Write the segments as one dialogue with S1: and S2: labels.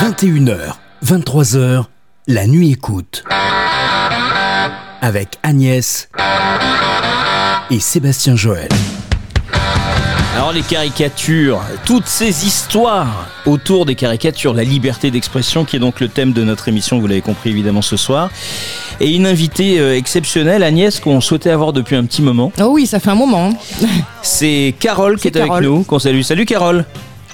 S1: 21h, 23h, la nuit écoute. Avec Agnès et Sébastien Joël.
S2: Alors les caricatures, toutes ces histoires autour des caricatures, la liberté d'expression qui est donc le thème de notre émission, vous l'avez compris évidemment ce soir. Et une invitée euh, exceptionnelle, Agnès, qu'on souhaitait avoir depuis un petit moment.
S3: Oh oui, ça fait un moment.
S2: C'est Carole qui est avec nous, qu'on salue. Salut Carole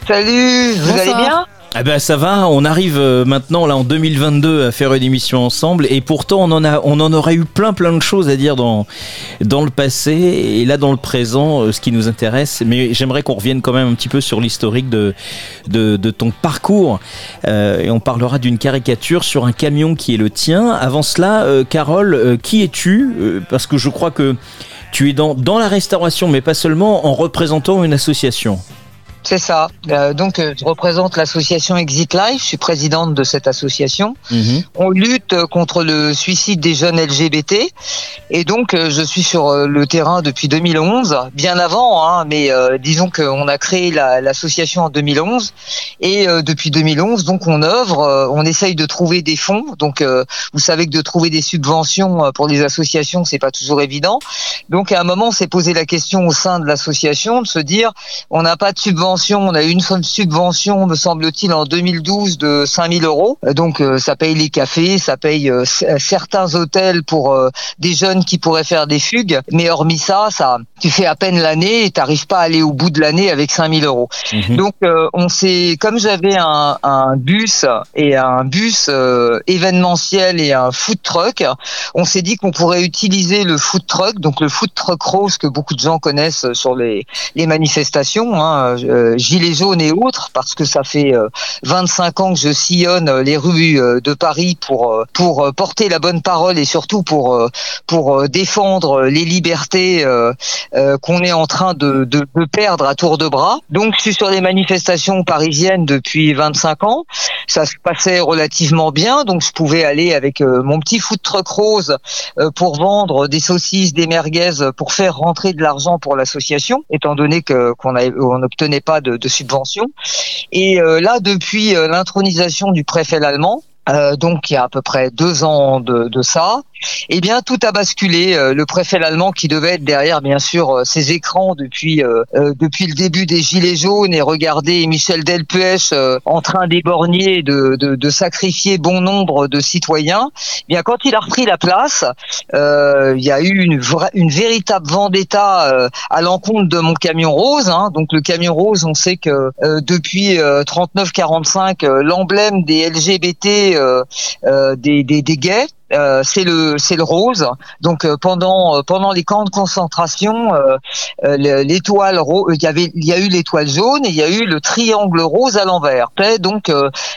S4: Salut, vous
S3: Bonsoir.
S4: allez bien?
S2: Ah ben ça va, on arrive euh, maintenant là en 2022 à faire une émission ensemble et pourtant on en a on en aurait eu plein plein de choses à dire dans dans le passé et là dans le présent euh, ce qui nous intéresse mais j'aimerais qu'on revienne quand même un petit peu sur l'historique de, de ton parcours Euh, et on parlera d'une caricature sur un camion qui est le tien. Avant cela Carole, qui es-tu? Parce que je crois que tu es dans dans la restauration mais pas seulement en représentant une association.
S4: C'est ça. Euh, donc, euh, je représente l'association Exit Life. Je suis présidente de cette association.
S2: Mhm.
S4: On lutte euh, contre le suicide des jeunes LGBT. Et donc, je suis sur le terrain depuis 2011, bien avant, hein, mais euh, disons qu'on a créé la- l'association en 2011. Et euh, depuis 2011, donc, on œuvre, on essaye de trouver des fonds. Donc, vous savez que de trouver des subventions pour les associations, c'est pas toujours évident. Donc, à un moment, on s'est posé la question au sein de l'association de se dire, on n'a pas de subvention, on a eu une seule subvention, me semble-t-il, en 2012 de 5000 euros. Euh, Donc euh, ça paye les cafés, ça paye euh, c- certains hôtels pour euh, des jeunes qui pourraient faire des fugues. Mais hormis ça, ça, tu fais à peine l'année et t'arrives pas à aller au bout de l'année avec 5000 euros.
S2: Mhm.
S4: Donc euh, on s'est, comme j'avais un, un bus et un bus euh, événementiel et un food truck, on s'est dit qu'on pourrait utiliser le food truck, donc le food truck rose que beaucoup de gens connaissent sur les, les manifestations, hein, euh, gilets jaunes et autres, parce que ça fait euh, 25 ans que je sillonne euh, les rues euh, de Paris pour euh, pour euh, porter la bonne parole et surtout pour euh, pour euh, défendre les libertés euh, euh, qu'on est en train de, de, perdre à tour de bras. Donc je suis sur les manifestations parisiennes depuis 25 ans. Ça se passait relativement bien, donc je pouvais aller avec euh, mon petit food truck rose euh, pour vendre des saucisses, des merguez, euh, pour faire rentrer de l'argent pour l'association, étant donné que qu'on n'obtenait pas de, de subvention. Et euh, là, depuis euh, l'intronisation du préfet allemand, euh, donc il y a à peu près deux ans de, de ça, eh bien tout a basculé. Euh, le préfet allemand qui devait être derrière bien sûr euh, ses écrans depuis euh, euh, depuis le début des gilets jaunes et regarder Michel Delpech euh, en train d'éborgner de, de, de sacrifier bon nombre de citoyens. Eh bien quand il a repris la place, euh, il y a eu une, vra- une véritable vendetta à l'encontre de mon camion rose. hein. Donc le camion rose, on sait que depuis 39-45, euh, l'emblème des LGBT, des, des, des gays, euh, c'est le c'est le rose. Donc euh, pendant euh, pendant les camps de concentration, euh, le- l'étoile ro- il y avait il y a eu l'étoile jaune et il y a eu le triangle rose à l'envers. Donc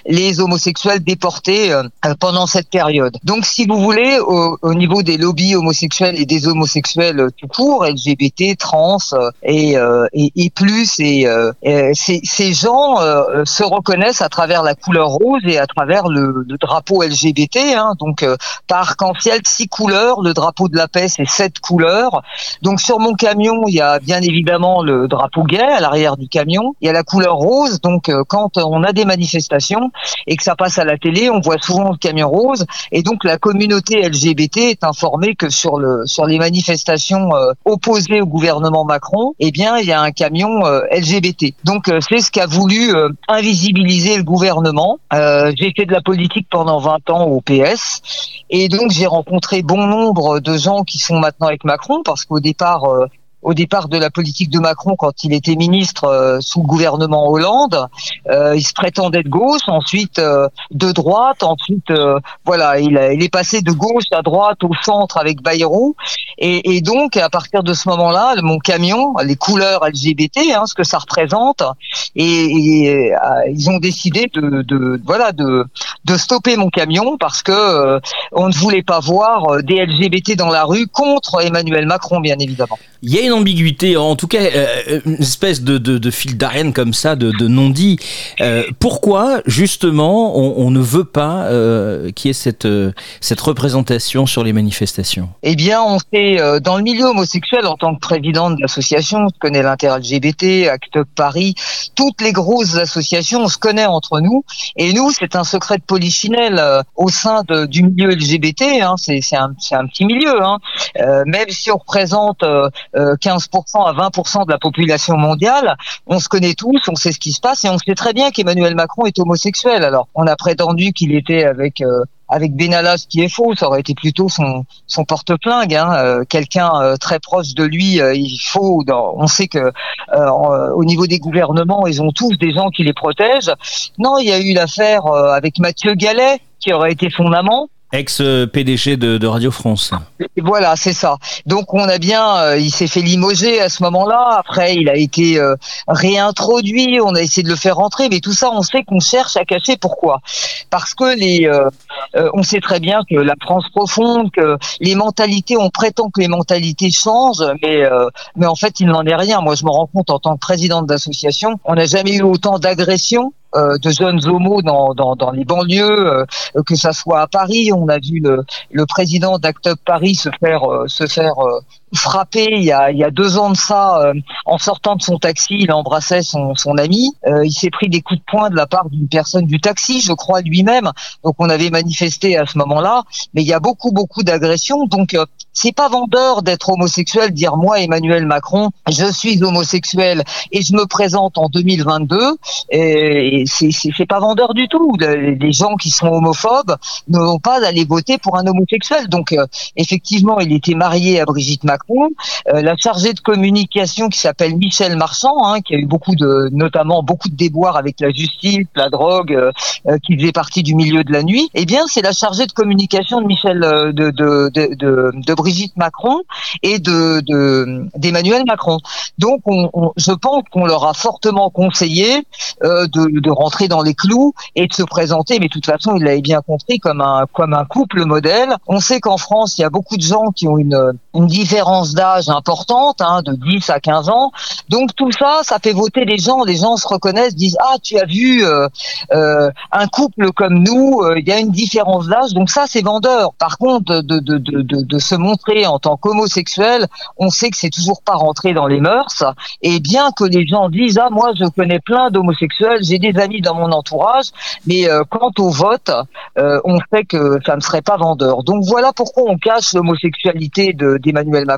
S4: les homosexuels déportés pendant cette période. Donc si vous voulez au, au niveau des lobbies homosexuels et des homosexuels tout court, LGBT, trans et, et et plus et, ces ces gens se reconnaissent à travers la couleur rose et à travers le, le drapeau LGBT. Hein, donc euh, arc-en-ciel, six couleurs. Le drapeau de la paix, c'est sept couleurs. Donc sur mon camion, il y a bien évidemment le drapeau gay à l'arrière du camion. Il y a la couleur rose. Donc euh, quand on a des manifestations et que ça passe à la télé, on voit souvent le camion rose. Et donc la communauté LGBT est informée que sur le sur les manifestations euh, opposées au gouvernement Macron, eh bien il y a un camion euh, LGBT. Donc c'est ce qu'a voulu invisibiliser le gouvernement. J'ai fait de la politique pendant 20 ans au PS et donc j'ai rencontré bon nombre de gens qui sont maintenant avec Macron parce qu'au départ euh, au départ de la politique de Macron quand il était ministre euh, sous le gouvernement Hollande, euh, il se prétendait de gauche, ensuite euh, de droite, ensuite voilà, il, est passé de gauche à droite au centre avec Bayrou et, et donc à partir de ce moment-là, mon camion, les couleurs LGBT, hein, ce que ça représente, et, et, euh, ils ont décidé de, de voilà de de stopper mon camion parce que euh, on ne voulait pas voir des LGBT dans la rue contre Emmanuel Macron, bien évidemment.
S2: Ambiguïté, en tout cas une espèce de, fil d'Ariane comme ça, de, non-dit. pourquoi justement on, ne veut pas qu'il y ait cette, cette représentation sur les manifestations?
S4: Eh bien, on sait, dans le milieu homosexuel, en tant que présidente de l'association, je connais l'inter-LGBT, Act Up Paris, toutes les grosses associations, on se connaît entre nous. Et nous, c'est un secret de polichinelle au sein du milieu LGBT. Hein, c'est un, petit milieu. Hein. Euh, même si on représente 15% euh, euh, à 20% de la population mondiale, on se connaît tous, on sait ce qui se passe et on sait très bien qu'Emmanuel Macron est homosexuel. Alors, on a prétendu qu'il était avec avec Benalla, ce qui est faux, ça aurait été plutôt son, son porte-flingue. Hein. Quelqu'un très proche de lui, il faut. on sait que au niveau des gouvernements, ils ont tous des gens qui les protègent. Non, il y a eu l'affaire avec Mathieu Gallet, qui aurait été son amant.
S2: Ex-PDG de, Radio France.
S4: Voilà, c'est ça. Donc on a bien, euh, il s'est fait limoger à ce moment-là. Après, il a été euh, réintroduit. On a essayé de le faire rentrer, mais tout ça, on sait qu'on cherche à cacher. Pourquoi Parce que les, euh, on sait très bien que la France profonde, que les mentalités, on prétend que les mentalités changent, mais mais en fait, il n'en est rien. Moi, je me rends compte en tant que présidente d'association, on n'a jamais eu autant d'agressions de jeunes homos dans, dans, dans les banlieues, euh, que ça soit à Paris. On a vu le, le président d'Act Up Paris se faire euh, se faire frappé il y a, il y a deux ans de ça euh, en sortant de son taxi il embrassait son, son ami. Euh, il s'est pris des coups de poing de la part d'une personne du taxi je crois lui-même. Donc on avait manifesté à ce moment-là. Mais il y a beaucoup beaucoup d'agressions. Donc euh, c'est pas vendeur d'être homosexuel dire moi Emmanuel Macron je suis homosexuel et je me présente en 2022 et, c'est pas vendeur du tout. Les gens qui sont homophobes ne vont pas aller voter pour un homosexuel. Donc effectivement il était marié à Brigitte Macron euh, la chargée de communication qui s'appelle Michel Marchand, hein, qui a eu beaucoup de, notamment beaucoup de déboires avec la justice, la drogue, euh, euh, qui faisait partie du milieu de la nuit. Eh bien, c'est la chargée de communication de Michel, de, de, de, de Brigitte Macron et de d'Emmanuel Macron. Donc, on, je pense qu'on leur a fortement conseillé de, de rentrer dans les clous et de se présenter. Mais de toute façon, ils l'avaient bien compris comme un comme un couple modèle. On sait qu'en France, il y a beaucoup de gens qui ont une, une différence d'âge importante, hein, de 10 à 15 ans. Donc tout ça, ça fait voter les gens. Les gens se reconnaissent, disent ah tu as vu euh, euh, un couple comme nous, euh, il y a une différence d'âge. Donc ça c'est vendeur. Par contre, de, de, de, de se montrer en tant qu'homosexuel, on sait que c'est toujours pas rentré dans les mœurs. Et bien que les gens disent ah moi je connais plein d'homosexuels, j'ai des amis dans mon entourage, mais quant au vote, on sait que ça ne serait pas vendeur. Donc voilà pourquoi on cache l'homosexualité d'Emmanuel Macron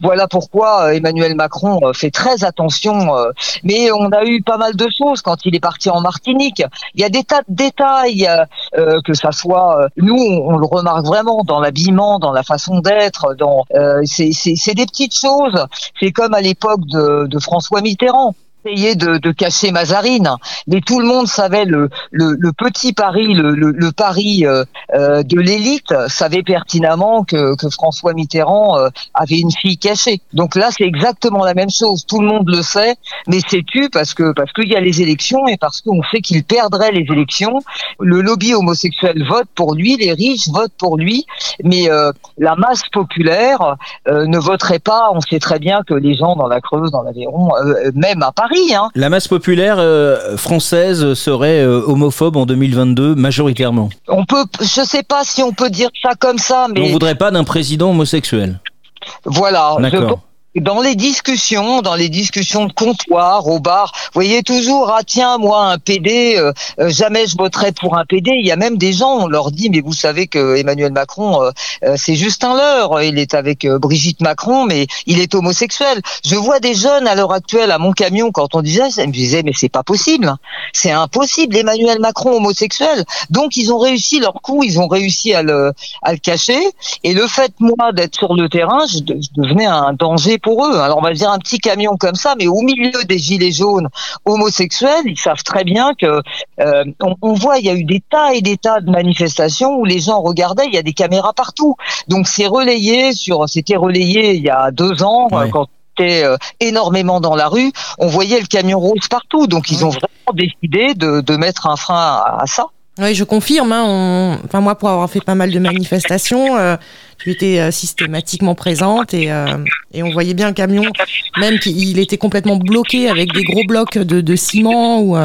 S4: Voilà pourquoi euh, Emmanuel Macron euh, fait très attention. Euh, mais on a eu pas mal de choses quand il est parti en Martinique. Il y a des tas de détails, que ça soit nous, on, le remarque vraiment dans l'habillement, dans la façon d'être, dans c'est des petites choses. C'est comme à l'époque de François Mitterrand essayé de, de, cacher Mazarine, mais tout le monde savait le, le, le petit Paris, le, le Paris euh, euh, de l'élite savait pertinemment que, que François Mitterrand euh, avait une fille cachée. Donc là, c'est exactement la même chose. Tout le monde le sait, mais c'est tu parce que parce qu'il y a les élections et parce qu'on sait qu'il perdrait les élections. Le lobby homosexuel vote pour lui, les riches votent pour lui, mais la masse populaire ne voterait pas. On sait très bien que les gens dans la Creuse, dans l'Aveyron, même à Paris Hein.
S2: La masse populaire euh, française serait euh, homophobe en 2022 majoritairement.
S4: On peut, je sais pas si on peut dire ça comme ça, mais
S2: on voudrait pas d'un président homosexuel.
S4: Voilà. D'accord dans les discussions, dans les discussions de comptoir, au bar, vous voyez toujours, ah tiens, moi, un PD, euh, euh, jamais je voterai pour un PD. Il y a même des gens, on leur dit, mais vous savez que Emmanuel Macron, euh, c'est juste un leurre. Il est avec Brigitte Macron, mais il est homosexuel. Je vois des jeunes à l'heure actuelle à mon camion, quand on disait, ça me disait, mais c'est pas possible. C'est impossible, Emmanuel Macron homosexuel. Donc, ils ont réussi leur coup, ils ont réussi à le, à le cacher. Et le fait, moi, d'être sur le terrain, je devenais un danger pour eux. Alors on va dire un petit camion comme ça, mais au milieu des gilets jaunes homosexuels, ils savent très bien que euh, on, voit, il y a eu des tas et des tas de manifestations où les gens regardaient, il y a des caméras partout. Donc c'est relayé sur, c'était relayé il y a deux ans quand était euh, énormément dans la rue, on voyait le camion rose partout. Donc ils ont vraiment décidé de, de mettre un frein à ça.
S3: Oui, je confirme. Hein, on... Enfin, moi, pour avoir fait pas mal de manifestations, euh, j'étais euh, systématiquement présente et, euh, et on voyait bien le camion, même qu'il était complètement bloqué avec des gros blocs de, de ciment ou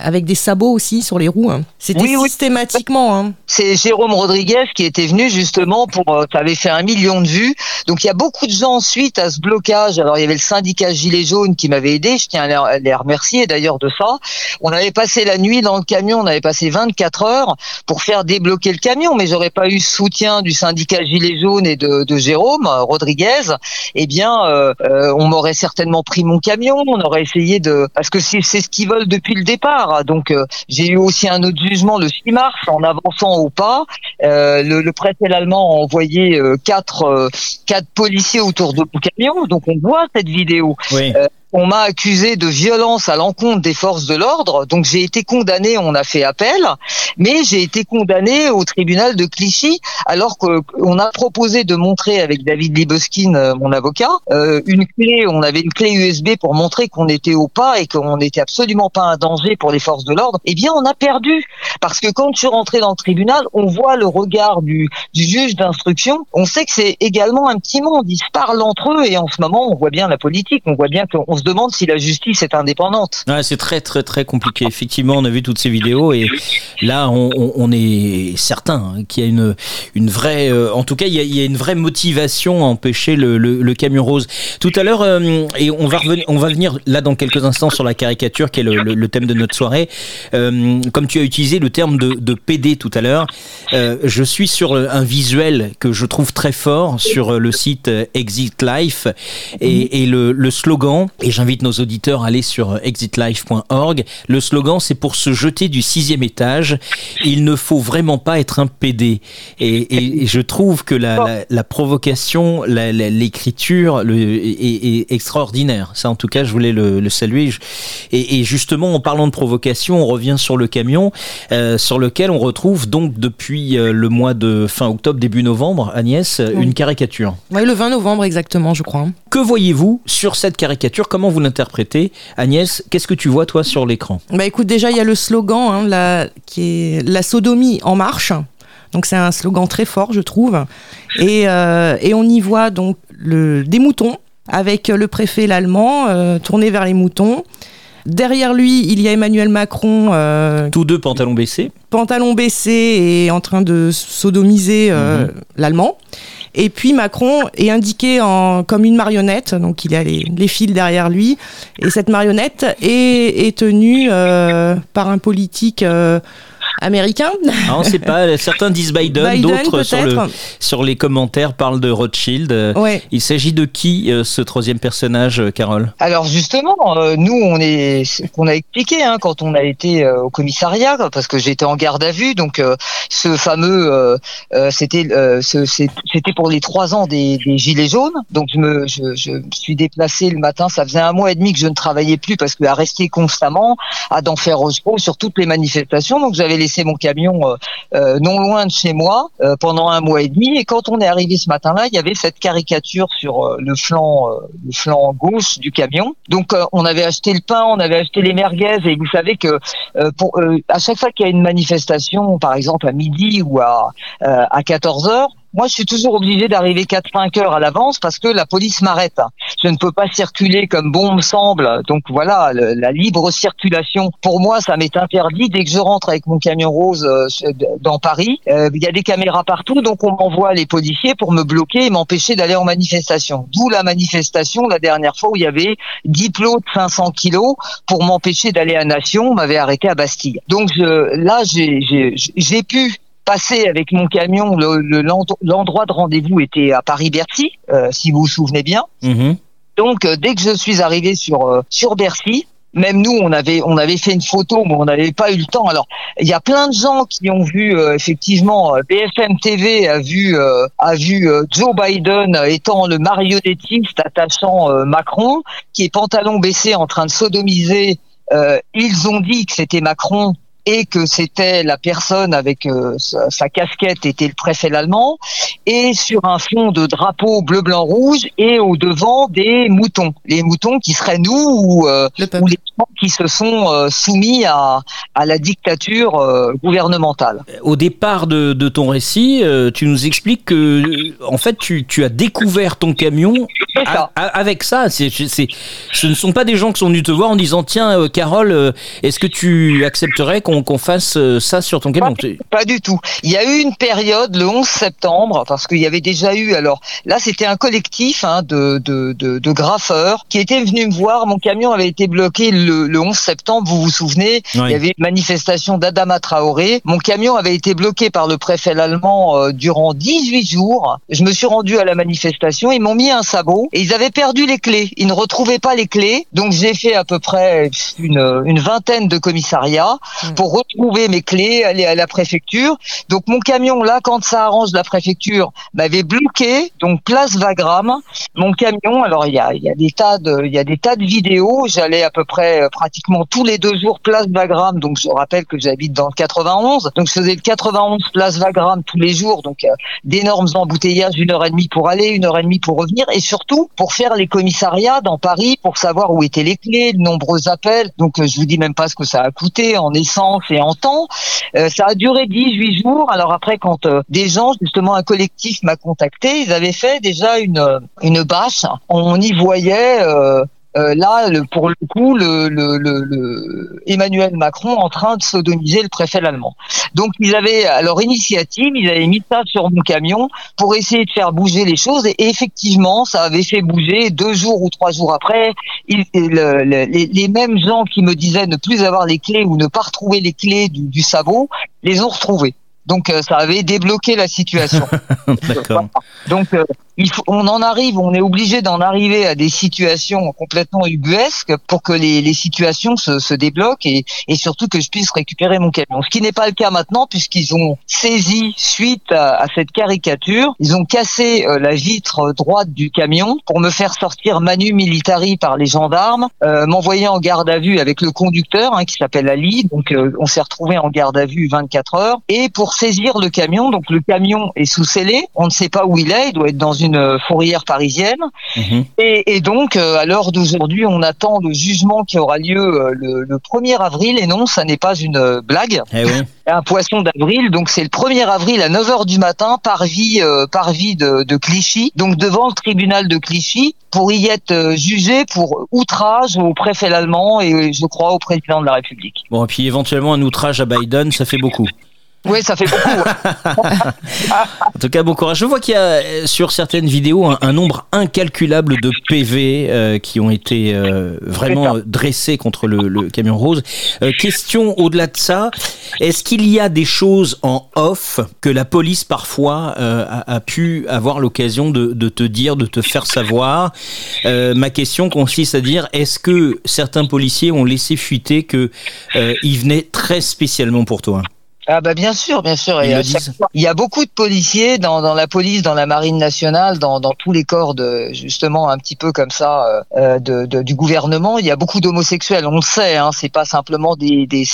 S3: avec des sabots aussi sur les roues. hein. C'était
S4: Oui, oui.
S3: systématiquement. Hein.
S4: C'est Jérôme Rodriguez qui était venu justement pour, euh, ça avait fait un million de vues. Donc il y a beaucoup de gens suite à ce blocage. Alors il y avait le syndicat Gilets jaunes qui m'avait aidé. Je tiens à les- remercier d'ailleurs de ça. On avait passé la nuit dans le camion. On avait passé 24 heures pour faire débloquer le camion. Mais j'aurais pas eu soutien du syndicat Gilets jaunes et de, de Jérôme euh, Rodriguez. Eh bien, euh, euh, on m'aurait certainement pris mon camion. On aurait essayé de, parce que c'est ce qu'ils veulent depuis le départ. Donc euh, j'ai eu aussi un autre jugement le 6 mars en avançant au pas. Euh, le, le préfet allemand a envoyé euh, quatre, quatre policiers autour de mon camion, donc on voit cette vidéo.
S2: Oui.
S4: On m'a accusé de violence à l'encontre des forces de l'ordre, donc j'ai été condamné, on a fait appel, mais j'ai été condamné au tribunal de Clichy, alors qu'on a proposé de montrer avec David Libeskin, euh, mon avocat, euh, une clé, on avait une clé USB pour montrer qu'on était au pas et qu'on n'était absolument pas un danger pour les forces de l'ordre. Eh bien, on a perdu, parce que quand je suis rentré dans le tribunal, on voit le regard du, du juge d'instruction, on sait que c'est également un petit monde, ils se parlent entre eux, et en ce moment, on voit bien la politique, on voit bien qu'on se demande si la justice est indépendante.
S2: C'est très très très compliqué. Effectivement, on a vu toutes ces vidéos et là, on, est certain hein, qu'il y a une une vraie, euh, en tout cas, il y a, une vraie motivation à empêcher le, camion rose. Tout à l'heure, euh, et on va revenir, on va venir là dans quelques instants sur la caricature qui est le, thème de notre soirée. Euh, comme tu as utilisé le terme de, PD tout à l'heure, je suis sur un visuel que je trouve très fort sur le site Exit Life et, le, slogan, j'invite nos auditeurs à aller sur exitlife.org, le slogan c'est pour se jeter du sixième étage, il ne faut vraiment pas être un PD. Et, et- et je trouve que la, la, la provocation, l'écriture est, est extraordinaire. Ça en tout cas je voulais le, le saluer. Et, et justement en parlant de provocation, on revient sur le camion, euh, sur lequel on retrouve donc depuis euh, le mois de fin octobre, début novembre, Agnès, une caricature.
S3: Oui, le 20 novembre exactement, je crois.
S2: Que voyez-vous sur cette caricature? Comment vous l'interprétez Agnès, qu'est-ce que tu vois toi sur l'écran?
S3: Bah écoute, déjà il y a le slogan hein, la, qui est la sodomie en marche. Donc c'est un slogan très fort, je trouve. Et, euh, et on y voit donc le, des moutons avec le préfet l'allemand euh, tourné vers les moutons. Derrière lui, il y a Emmanuel Macron, euh,
S2: Tous deux pantalons baissés.
S3: pantalon baissé et en train de sodomiser euh, l'allemand. Et puis Macron est indiqué en, comme une marionnette, donc il a les, fils derrière lui. Et cette marionnette est, est tenue euh, par un politique euh, américain.
S2: Ah, on sait pas. Certains disent Biden,
S3: Biden,
S2: d'autres sur, le-
S3: peut-être.
S2: sur les commentaires parlent de Rothschild.
S3: Ouais.
S2: Il s'agit de qui euh, ce troisième personnage, euh, Carole?
S4: Alors justement, euh, nous, on est, qu'on a expliqué hein, quand on a été au commissariat, parce que j'étais en garde à vue. Donc, euh, ce fameux, euh, euh, c'était, c'était pour les trois ans des, des gilets jaunes. Donc, je me, je, je me suis déplacé le matin. Ça faisait un mois et demi que je ne travaillais plus parce que à rester constamment, à d'enfer Rosebro sur toutes les manifestations. Donc, j'avais laissé mon camion euh, euh, non loin de chez moi euh, pendant un mois et demi. Et quand on est arrivé ce matin-là, il y avait cette caricature sur le flanc, le flanc gauche du camion. Donc on avait acheté le pain, on avait acheté les merguez, et vous savez que pour à chaque fois qu'il y a une manifestation, par exemple à midi ou à à 14 heures. Moi, je suis toujours obligé d'arriver 4-5 heures à l'avance parce que la police m'arrête. Je ne peux pas circuler comme bon me semble. Donc voilà, la libre circulation, pour moi, ça m'est interdit. Dès que je rentre avec mon camion rose euh, dans Paris, euh, il y a des caméras partout, donc on m'envoie les policiers pour me bloquer et m'empêcher d'aller en manifestation. D'où la manifestation la dernière fois où il y avait 10 plots de 500 kilos pour m'empêcher d'aller à Nation. On m'avait arrêté à Bastille. Donc je, là, j'ai pu passer avec mon camion. Le- le- l'end- L'endroit de rendez-vous était à Paris-Bercy, euh, si vous vous souvenez bien.
S2: Mhm.
S4: Donc euh, dès que je suis arrivé sur euh, sur Bercy, même nous on avait on avait fait une photo, mais on n'avait pas eu le temps. Alors il y a plein de gens qui ont vu effectivement BFM TV a vu a vu Joe Biden étant le marionnettiste attachant Macron, qui est pantalon baissé en train de sodomiser. Ils ont dit que c'était Macron et que c'était la personne avec euh, sa, sa casquette était le préfet allemand et sur un fond de drapeau bleu blanc rouge et au devant des moutons les moutons qui seraient nous ou, euh,
S3: Le
S4: ou
S3: peuple.
S4: Qui se sont euh, soumis à, à la dictature euh, gouvernementale.
S2: Au départ de, de ton récit, euh, tu nous expliques que, en fait, tu, tu as découvert ton camion
S4: C'est ça.
S2: a- a- avec ça. Ce ne sont pas des gens qui sont venus te voir en disant Tiens, Carole, est-ce que tu accepterais qu'on, qu'on fasse ça sur ton camion?
S4: Pas du tout. Il y a eu une période le 11 septembre parce qu'il y avait déjà eu alors là c'était un collectif hein, de, de, de, de graffeurs qui était venu me voir. Mon camion avait été bloqué le, le 11 septembre. Vous vous souvenez
S2: Oui.
S4: Il y avait une manifestation d'Adama Traoré. Mon camion avait été bloqué par le préfet allemand euh, durant 18 jours. Je me suis rendu à la manifestation. Ils m'ont mis un sabot et ils avaient perdu les clés. Ils ne retrouvaient pas les clés. Donc j'ai fait à peu près une, une vingtaine de commissariats pour retrouver mes clés, aller à la préfecture. Donc mon camion là, quand ça arrange la préfecture, m'avait bloqué. Donc place Wagram. Mon camion. Alors il y a, il y a des tas de, il y a des tas de vidéos. J'allais à peu près euh, pratiquement tous les deux jours place Wagram. Donc je rappelle que j'habite dans le 91. Donc je faisais le 91 place Wagram tous les jours. Donc euh, d'énormes embouteillages, une heure et demie pour aller, une heure et demie pour revenir, et surtout pour faire les commissariats dans Paris pour savoir où étaient les clés, de nombreux appels. Donc euh, je vous dis même pas ce que ça a coûté en essence et en temps. Euh, ça a duré 18 jours. Alors après, quand euh, des gens, justement un collectif m'a contacté, ils avaient fait déjà une euh, une bâche. On y voyait. Euh, là, le, pour le coup, le, le, le, Emmanuel Macron en train de sodomiser le préfet allemand. Donc, ils avaient, à leur initiative, ils avaient mis ça sur mon camion pour essayer de faire bouger les choses. Et effectivement, ça avait fait bouger. Deux jours ou trois jours après, le- les, les mêmes gens qui me disaient ne plus avoir les clés ou ne pas retrouver les clés du, du sabot, les ont retrouvées. Donc, euh, ça avait débloqué la situation.
S2: D'accord.
S4: Donc, euh, il faut, on en arrive, on est obligé d'en arriver à des situations complètement ubuesques pour que les, les situations se, se débloquent et, et surtout que je puisse récupérer mon camion. Ce qui n'est pas le cas maintenant puisqu'ils ont saisi suite à, à cette caricature, ils ont cassé euh, la vitre droite du camion pour me faire sortir manu militari par les gendarmes, euh, m'envoyer en garde à vue avec le conducteur hein, qui s'appelle Ali. Donc, euh, on s'est retrouvé en garde à vue 24 heures et pour saisir le camion. Donc, le camion est sous scellé, on ne sait pas où il est, il doit être dans une euh, fourrière parisienne.
S2: Mhm.
S4: Et, et donc, euh, à l'heure d'aujourd'hui, on attend le jugement qui aura lieu euh, le, le 1er avril. Et non, ça n'est pas une blague,
S2: Eh oui.
S4: un poisson d'avril. Donc, c'est le 1er avril à 9h du matin, parvis, euh, parvis de, de Clichy, donc devant le tribunal de Clichy, pour y être jugé pour outrage au préfet allemand et je crois au président de la République.
S2: Bon, et puis éventuellement un outrage à Biden, ça fait beaucoup.
S4: Oui, ça fait beaucoup.
S2: En tout cas, bon courage. Je vois qu'il y a euh, sur certaines vidéos un, un nombre incalculable de PV euh, qui ont été euh, vraiment dressés contre le, le camion rose. Euh, question au-delà de ça, est-ce qu'il y a des choses en off que la police parfois a, a pu avoir l'occasion de, de te dire, de te faire savoir? Ma question consiste à dire, est-ce que certains policiers ont laissé fuiter que euh, ils venaient très spécialement pour toi?
S4: Ah bah bien sûr, bien sûr. Et fois, il y a beaucoup de policiers dans, dans la police, dans la marine nationale, dans, dans tous les corps de justement un petit peu comme ça euh, euh, de, de- du gouvernement. Il y a beaucoup d'homosexuels, on le sait. Hein, c'est pas simplement des, des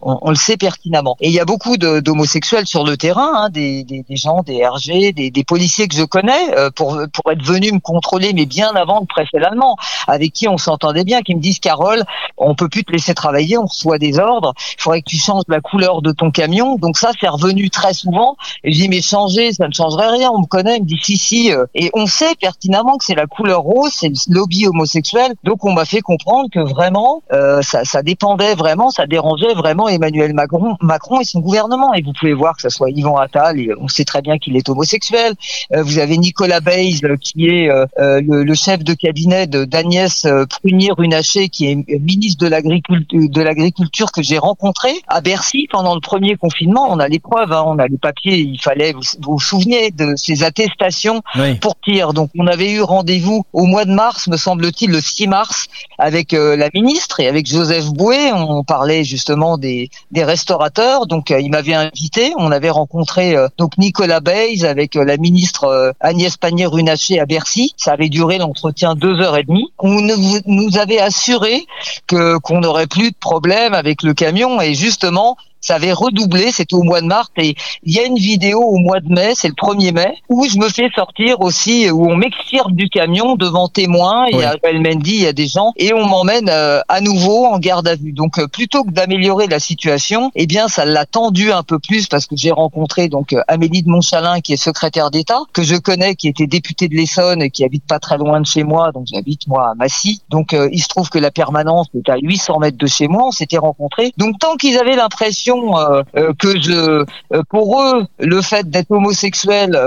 S4: on, on le sait pertinemment. Et il y a beaucoup de- d'homosexuels sur le terrain, hein, des, des, des gens, des RG, des, des policiers que je connais euh, pour pour être venus me contrôler, mais bien avant le préfet allemand, avec qui on s'entendait bien, qui me disent Carole, on peut plus te laisser travailler, on reçoit des ordres, il faudrait que tu changes la couleur de ton camion. Donc ça, c'est revenu très souvent. Et je dis, mais changer, ça ne changerait rien. On me connaît, il me dit, si, si. euh. Et on sait pertinemment que c'est la couleur rose, c'est le lobby homosexuel. Donc on m'a fait comprendre que vraiment, euh, ça, ça dépendait vraiment, ça dérangeait vraiment Emmanuel Macron, Macron et son gouvernement. Et vous pouvez voir que ce soit Yvan Attal, et on sait très bien qu'il est homosexuel. Euh, vous avez Nicolas Bayes, euh, qui est euh, euh, le, le chef de cabinet d'Agnès Prunier-Runacher, qui est ministre de l'agriculture que j'ai rencontré à Bercy pendant le premier confinement. On a les preuves, hein, on a les papiers. Il fallait, vous vous, vous souvenez de ces attestations
S2: Oui.
S4: pour tir. Donc on avait eu rendez-vous au mois de mars, me semble-t-il, le 6 mars, avec euh, la ministre et avec Joseph Bouet. On parlait justement des, des restaurateurs. Donc euh, il m'avait invité. On avait rencontré euh, donc Nicolas Bayes avec la ministre Agnès Pannier-Runacher à Bercy. Ça avait duré l'entretien deux heures et demie. On nous, nous avait assuré que qu'on n'aurait plus de problème avec le camion et justement ça avait redoublé, c'était au mois de mars et il y a une vidéo au mois de mai, c'est le 1er mai, où je me fais sortir aussi, où on m'extirpe du camion devant témoins, il y a Joël Mendy, il y a des gens, et on m'emmène euh, à nouveau en garde à vue. Donc euh, plutôt que d'améliorer la situation, eh bien ça l'a tendu un peu plus parce que j'ai rencontré donc euh, Amélie de Montchalin qui est secrétaire d'État, que je connais, qui était députée de l'Essonne et qui habite pas très loin de chez moi, donc j'habite moi à Massy. Donc il se trouve que la permanence est à 800 mètres de chez moi, on s'était rencontrés. Donc tant qu'ils avaient l'impression euh, euh, que euh, pour eux, le fait d'être homosexuel,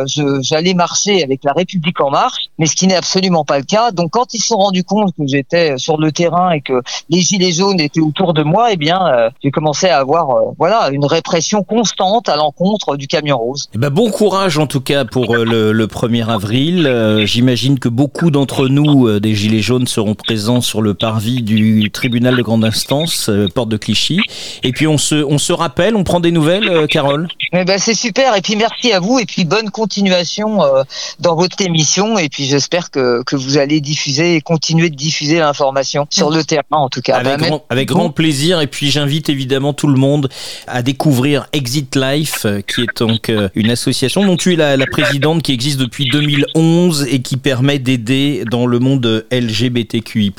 S4: j'allais marcher avec la République en marche, mais ce qui n'est absolument pas le cas. Donc quand ils se sont rendus compte que j'étais sur le terrain et que les gilets jaunes étaient autour de moi, eh bien, j'ai commencé à avoir, voilà, une répression constante à l'encontre du camion rose.
S2: Eh ben, bon courage en tout cas pour le, le 1er avril. J'imagine que beaucoup d'entre nous, des gilets jaunes, seront présents sur le parvis du tribunal de grande instance, porte de Clichy. Et puis on se rappelle, on prend des nouvelles, euh, Carole
S4: eh ben, C'est super, et puis merci à vous, et puis bonne continuation euh, dans votre émission, et puis j'espère que, que vous allez diffuser et continuer de diffuser l'information sur le terrain en tout cas.
S2: Avec, bah, grand, avec grand plaisir, et puis j'invite évidemment tout le monde à découvrir Exit Life, euh, qui est donc une association dont tu es la, la présidente, qui existe depuis 2011 et qui permet d'aider dans le monde LGBTQI+,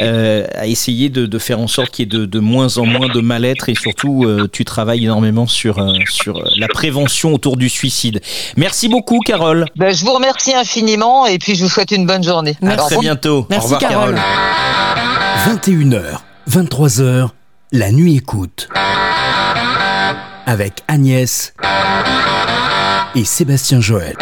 S2: euh, à essayer de, de, faire en sorte qu'il y ait de, de moins en moins de mal-être et surtout euh, tu travailles énormément sur, euh, sur euh, la prévention autour du suicide. Merci beaucoup, Carole.
S4: Ben, je vous remercie infiniment et puis je vous souhaite une bonne journée.
S2: À très bientôt.
S3: Merci, Au revoir, Carole.
S1: 21h, 23h, la nuit écoute. Avec Agnès et Sébastien Joël.